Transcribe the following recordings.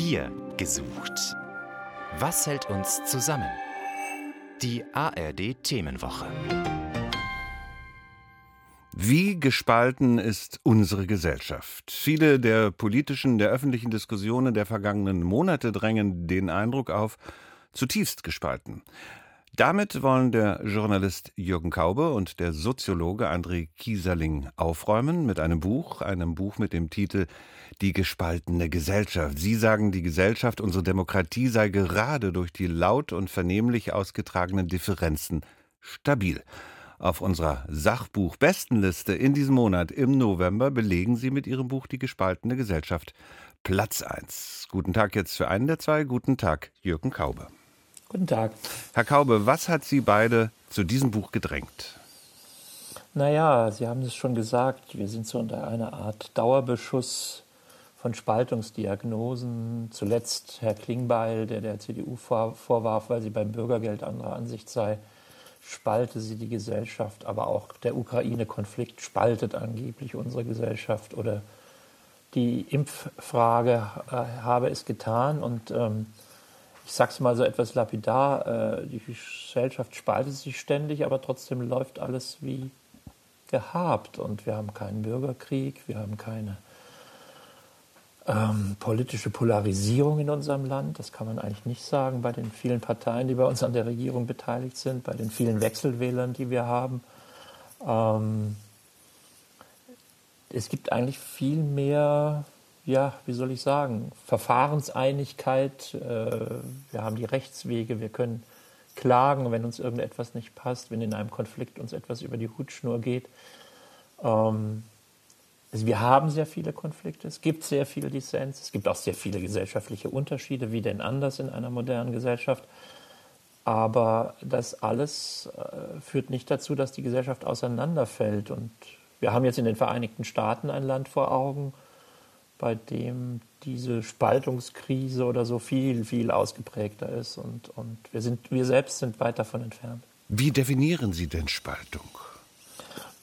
Wir gesucht. Was hält uns zusammen? Die ARD Themenwoche. Wie gespalten ist unsere Gesellschaft? Viele der politischen, der öffentlichen Diskussionen der vergangenen Monate drängen den Eindruck auf, zutiefst gespalten. Damit wollen der Journalist Jürgen Kaube und der Soziologe André Kieserling aufräumen mit einem Buch, einem Buch mit dem Titel Die gespaltene Gesellschaft. Sie sagen, die Gesellschaft, unsere Demokratie sei gerade durch die laut und vernehmlich ausgetragenen Differenzen stabil. Auf unserer Sachbuch-Bestenliste in diesem Monat im November belegen Sie mit Ihrem Buch Die gespaltene Gesellschaft Platz 1. Guten Tag jetzt für einen der zwei. Guten Tag, Jürgen Kaube. Guten Tag. Herr Kaube, was hat Sie beide zu diesem Buch gedrängt? Naja, Sie haben es schon gesagt, wir sind so unter einer Art Dauerbeschuss von Spaltungsdiagnosen. Zuletzt Herr Klingbeil, der der CDU vorwarf, weil sie beim Bürgergeld anderer Ansicht sei, spalte sie die Gesellschaft, aber auch der Ukraine-Konflikt spaltet angeblich unsere Gesellschaft oder die Impffrage äh, habe es getan und ähm, ich sage es mal so etwas lapidar, äh, die Gesellschaft spaltet sich ständig, aber trotzdem läuft alles wie gehabt und wir haben keinen Bürgerkrieg, wir haben keine ähm, politische Polarisierung in unserem Land. Das kann man eigentlich nicht sagen bei den vielen Parteien, die bei uns an der Regierung beteiligt sind, bei den vielen Wechselwählern, die wir haben. Ähm, es gibt eigentlich viel mehr, ja, wie soll ich sagen, Verfahrenseinigkeit. Äh, wir haben die Rechtswege, wir können klagen, wenn uns irgendetwas nicht passt, wenn in einem Konflikt uns etwas über die Hutschnur geht. Ähm, also wir haben sehr viele Konflikte, es gibt sehr viel Dissens, es gibt auch sehr viele gesellschaftliche Unterschiede, wie denn anders in einer modernen Gesellschaft. Aber das alles äh, führt nicht dazu, dass die Gesellschaft auseinanderfällt. Und wir haben jetzt in den Vereinigten Staaten ein Land vor Augen, bei dem diese Spaltungskrise oder so viel, viel ausgeprägter ist. Und, und wir, sind, wir selbst sind weit davon entfernt. Wie definieren Sie denn Spaltung?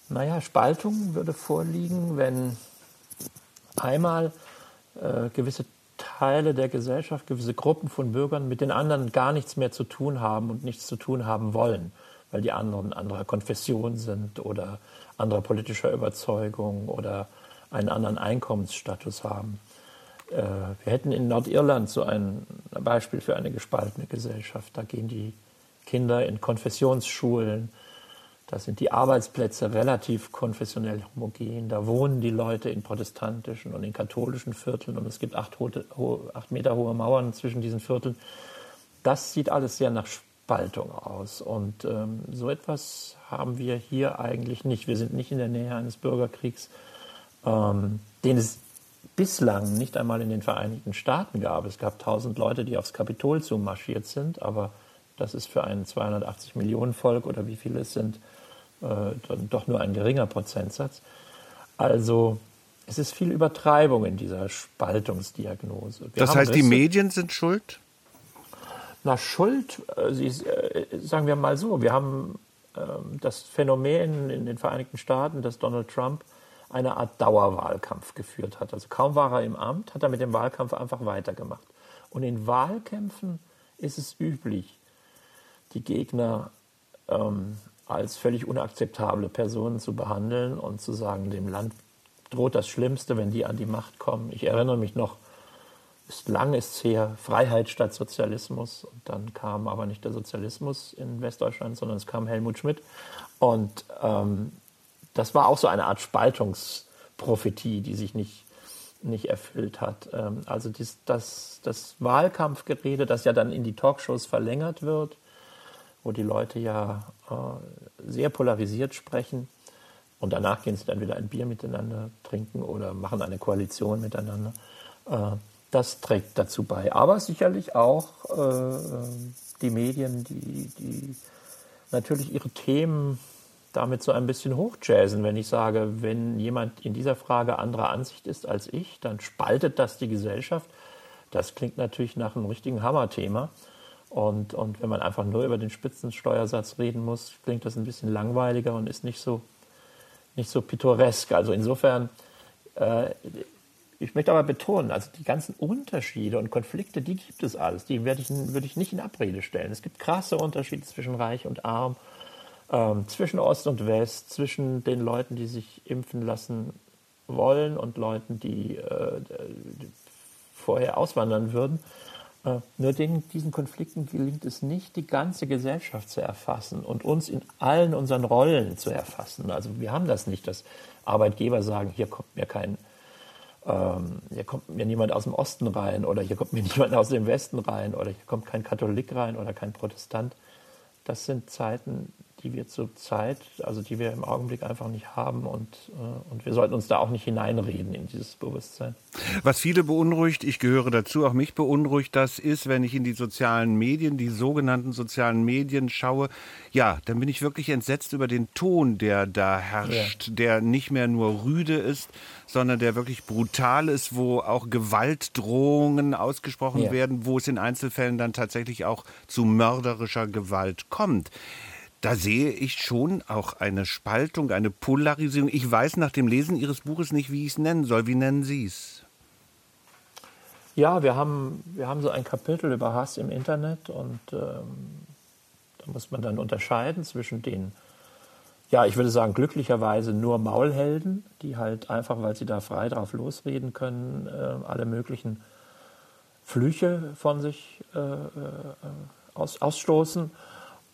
Naja, Spaltung würde vorliegen, wenn einmal äh, gewisse Teile der Gesellschaft, gewisse Gruppen von Bürgern mit den anderen gar nichts mehr zu tun haben und nichts zu tun haben wollen, weil die anderen anderer Konfession sind oder anderer politischer Überzeugung oder einen anderen Einkommensstatus haben. Äh, wir hätten in Nordirland so ein Beispiel für eine gespaltene Gesellschaft. Da gehen die Kinder in Konfessionsschulen, da sind die Arbeitsplätze relativ konfessionell homogen. Da wohnen die Leute in protestantischen und in katholischen Vierteln und es gibt acht, acht Meter hohe Mauern zwischen diesen Vierteln. Das sieht alles sehr nach Spaltung aus. Und ähm, so etwas haben wir hier eigentlich nicht. Wir sind nicht in der Nähe eines Bürgerkriegs, ähm, den es bislang nicht einmal in den Vereinigten Staaten gab. Es gab tausend Leute, die aufs Kapitol zumarschiert sind, aber das ist für ein 280 Millionen Volk oder wie viele es sind, äh, dann doch nur ein geringer Prozentsatz. Also es ist viel Übertreibung in dieser Spaltungsdiagnose. Wir das heißt, Risse. die Medien sind schuld? Na, Schuld, äh, Sie, äh, sagen wir mal so, wir haben ähm, das Phänomen in den Vereinigten Staaten, dass Donald Trump eine Art Dauerwahlkampf geführt hat. Also kaum war er im Amt, hat er mit dem Wahlkampf einfach weitergemacht. Und in Wahlkämpfen ist es üblich, die Gegner ähm, als völlig unakzeptable Personen zu behandeln und zu sagen, dem Land droht das Schlimmste, wenn die an die Macht kommen. Ich erinnere mich noch, ist lang ist her, Freiheit statt Sozialismus. Und dann kam aber nicht der Sozialismus in Westdeutschland, sondern es kam Helmut Schmidt. Und ähm, das war auch so eine Art Spaltungsprophetie, die sich nicht, nicht erfüllt hat. Ähm, also dies, das, das Wahlkampfgerede, das ja dann in die Talkshows verlängert wird, wo die Leute ja äh, sehr polarisiert sprechen und danach gehen sie dann wieder ein Bier miteinander trinken oder machen eine Koalition miteinander. Äh, das trägt dazu bei. Aber sicherlich auch äh, die Medien, die, die natürlich ihre Themen damit so ein bisschen hochjazzen. Wenn ich sage, wenn jemand in dieser Frage anderer Ansicht ist als ich, dann spaltet das die Gesellschaft. Das klingt natürlich nach einem richtigen Hammerthema. Und, und wenn man einfach nur über den Spitzensteuersatz reden muss, klingt das ein bisschen langweiliger und ist nicht so, nicht so pittoresk. Also insofern, äh, ich möchte aber betonen, also die ganzen Unterschiede und Konflikte, die gibt es alles. Die werde ich, würde ich nicht in Abrede stellen. Es gibt krasse Unterschiede zwischen Reich und Arm, ähm, zwischen Ost und West, zwischen den Leuten, die sich impfen lassen wollen und Leuten, die, äh, die vorher auswandern würden. Äh, nur den, diesen Konflikten gelingt es nicht, die ganze Gesellschaft zu erfassen und uns in allen unseren Rollen zu erfassen. Also wir haben das nicht, dass Arbeitgeber sagen, hier kommt mir kein, ähm, hier kommt mir niemand aus dem Osten rein oder hier kommt mir niemand aus dem Westen rein oder hier kommt kein Katholik rein oder kein Protestant. Das sind Zeiten, die wir zurzeit, also die wir im Augenblick einfach nicht haben und, äh, und wir sollten uns da auch nicht hineinreden in dieses Bewusstsein. Was viele beunruhigt, ich gehöre dazu, auch mich beunruhigt, das ist, wenn ich in die sozialen Medien, die sogenannten sozialen Medien schaue, ja, dann bin ich wirklich entsetzt über den Ton, der da herrscht, ja. der nicht mehr nur rüde ist, sondern der wirklich brutal ist, wo auch Gewaltdrohungen ausgesprochen ja. werden, wo es in Einzelfällen dann tatsächlich auch zu mörderischer Gewalt kommt da sehe ich schon auch eine Spaltung, eine Polarisierung. Ich weiß nach dem Lesen Ihres Buches nicht, wie ich es nennen soll. Wie nennen Sie es? Ja, wir haben, wir haben so ein Kapitel über Hass im Internet und ähm, da muss man dann unterscheiden zwischen den, ja, ich würde sagen, glücklicherweise nur Maulhelden, die halt einfach, weil sie da frei drauf losreden können, äh, alle möglichen Flüche von sich äh, äh aus, ausstoßen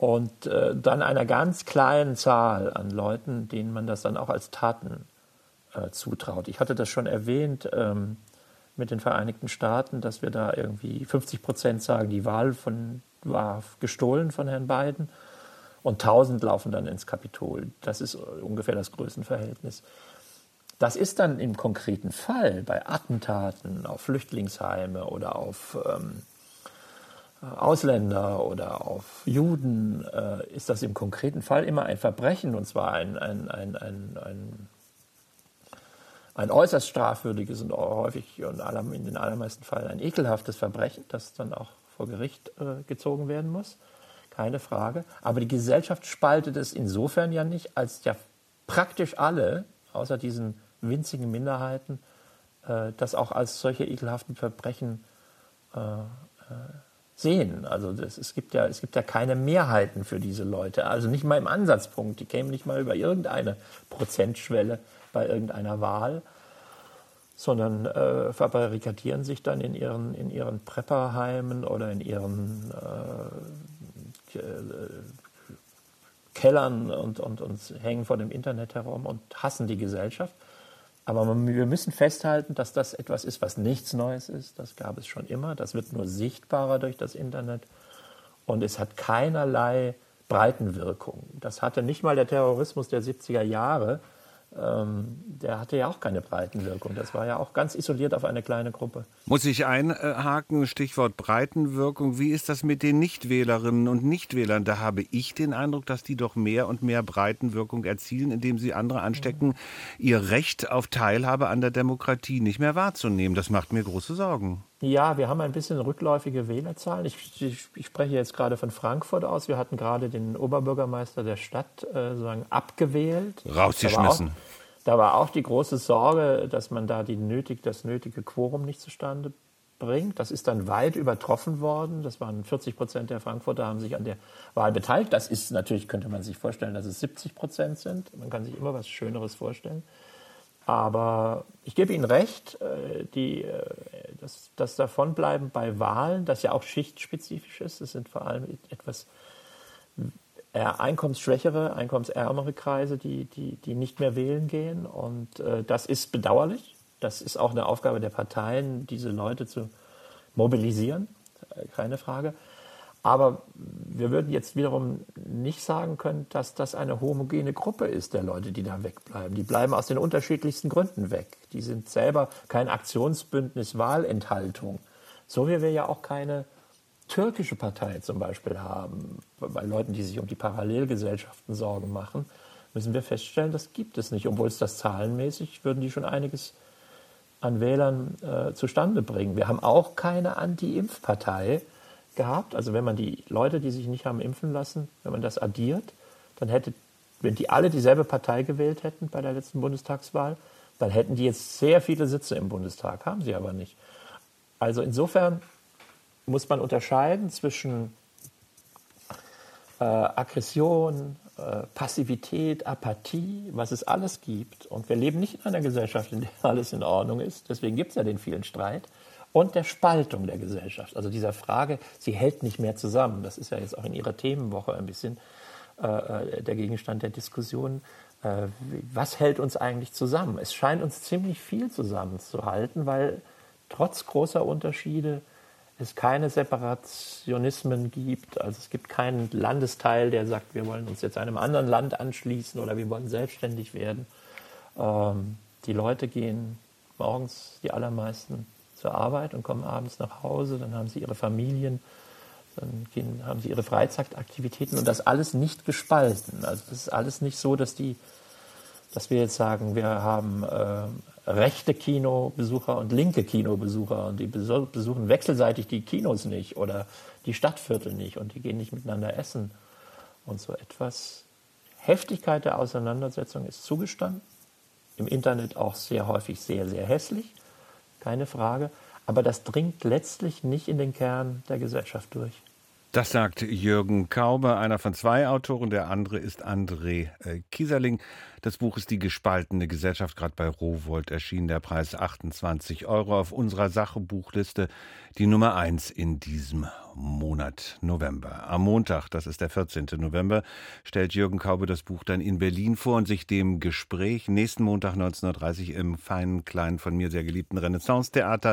und äh, dann einer ganz kleinen Zahl an Leuten, denen man das dann auch als Taten äh, zutraut. Ich hatte das schon erwähnt ähm, mit den Vereinigten Staaten, dass wir da irgendwie 50 Prozent sagen, die Wahl von, war gestohlen von Herrn Biden und 1000 laufen dann ins Kapitol. Das ist ungefähr das Größenverhältnis. Das ist dann im konkreten Fall bei Attentaten auf Flüchtlingsheime oder auf ähm, Ausländer oder auf Juden äh, ist das im konkreten Fall immer ein Verbrechen und zwar ein, ein, ein, ein, ein, ein äußerst strafwürdiges und häufig und in den allermeisten Fällen ein ekelhaftes Verbrechen, das dann auch vor Gericht äh, gezogen werden muss. Keine Frage. Aber die Gesellschaft spaltet es insofern ja nicht, als ja praktisch alle, außer diesen winzigen Minderheiten, äh, das auch als solche ekelhaften Verbrechen äh, äh sehen. Also das, es, gibt ja, es gibt ja keine Mehrheiten für diese Leute. Also nicht mal im Ansatzpunkt. Die kämen nicht mal über irgendeine Prozentschwelle bei irgendeiner Wahl, sondern äh, verbarrikadieren sich dann in ihren, in ihren Prepperheimen oder in ihren äh, Kellern und, und, und hängen vor dem Internet herum und hassen die Gesellschaft. Aber wir müssen festhalten, dass das etwas ist, was nichts Neues ist. Das gab es schon immer. Das wird nur sichtbarer durch das Internet. Und es hat keinerlei Breitenwirkung. Das hatte nicht mal der Terrorismus der 70er Jahre der hatte ja auch keine Breitenwirkung. Das war ja auch ganz isoliert auf eine kleine Gruppe. Muss ich einhaken, Stichwort Breitenwirkung. Wie ist das mit den Nichtwählerinnen und Nichtwählern? Da habe ich den Eindruck, dass die doch mehr und mehr Breitenwirkung erzielen, indem sie andere anstecken, mhm. ihr Recht auf Teilhabe an der Demokratie nicht mehr wahrzunehmen. Das macht mir große Sorgen. Ja, wir haben ein bisschen rückläufige Wählerzahlen. Ich, ich, ich, spreche jetzt gerade von Frankfurt aus. Wir hatten gerade den Oberbürgermeister der Stadt äh, sozusagen abgewählt. Rausgeschmissen. Da war, auch, da war auch die große Sorge, dass man da die nötig, das nötige Quorum nicht zustande bringt. Das ist dann weit übertroffen worden. Das waren 40 Prozent der Frankfurter haben sich an der Wahl beteiligt. Das ist natürlich, könnte man sich vorstellen, dass es 70 Prozent sind. Man kann sich immer was Schöneres vorstellen. Aber ich gebe Ihnen recht, äh, die, äh, das, das Davonbleiben bei Wahlen, das ja auch schichtspezifisch ist, das sind vor allem etwas einkommensschwächere, einkommensärmere Kreise, die, die, die nicht mehr wählen gehen. Und äh, das ist bedauerlich. Das ist auch eine Aufgabe der Parteien, diese Leute zu mobilisieren, keine Frage. Aber wir würden jetzt wiederum nicht sagen können, dass das eine homogene Gruppe ist der Leute, die da wegbleiben. Die bleiben aus den unterschiedlichsten Gründen weg. Die sind selber kein Aktionsbündnis Wahlenthaltung. So wie wir ja auch keine türkische Partei zum Beispiel haben. Bei Leuten, die sich um die Parallelgesellschaften Sorgen machen, müssen wir feststellen, das gibt es nicht. Obwohl es das zahlenmäßig, würden die schon einiges an Wählern äh, zustande bringen. Wir haben auch keine Anti-Impf-Partei gehabt. Also wenn man die Leute, die sich nicht haben impfen lassen, wenn man das addiert, dann hätte, wenn die alle dieselbe Partei gewählt hätten bei der letzten Bundestagswahl, dann hätten die jetzt sehr viele Sitze im Bundestag, haben sie aber nicht. Also insofern muss man unterscheiden zwischen äh, Aggression, äh, Passivität, Apathie, was es alles gibt. Und wir leben nicht in einer Gesellschaft, in der alles in Ordnung ist. Deswegen gibt es ja den vielen Streit. Und der Spaltung der Gesellschaft. Also dieser Frage, sie hält nicht mehr zusammen. Das ist ja jetzt auch in Ihrer Themenwoche ein bisschen äh, äh der Gegenstand der Diskussion. Äh, was hält uns eigentlich zusammen? Es scheint uns ziemlich viel zusammenzuhalten, weil trotz großer Unterschiede es keine Separationismen gibt. Also es gibt keinen Landesteil, der sagt, wir wollen uns jetzt einem anderen Land anschließen oder wir wollen selbstständig werden. Ähm, die Leute gehen morgens, die allermeisten, zur Arbeit und kommen abends nach Hause. Dann haben sie ihre Familien, dann gehen, haben sie ihre Freizeitaktivitäten und das alles nicht gespalten. Also das ist alles nicht so, dass die dass wir jetzt sagen, wir haben äh, rechte Kinobesucher und linke Kinobesucher und die besuchen wechselseitig die Kinos nicht oder die Stadtviertel nicht und die gehen nicht miteinander essen und so etwas. Heftigkeit der Auseinandersetzung ist zugestanden, im Internet auch sehr häufig sehr, sehr hässlich, keine Frage, aber das dringt letztlich nicht in den Kern der Gesellschaft durch. Das sagt Jürgen Kaube, einer von zwei Autoren. Der andere ist André äh, Kieserling. Das Buch ist Die gespaltene Gesellschaft, gerade bei Rowold erschienen. Der Preis 28 Euro auf unserer Sachebuchliste. Die Nummer eins in diesem Monat November. Am Montag, das ist der 14. November, stellt Jürgen Kaube das Buch dann in Berlin vor und sich dem Gespräch nächsten Montag 19.30 Uhr im feinen, kleinen, von mir sehr geliebten Renaissance-Theater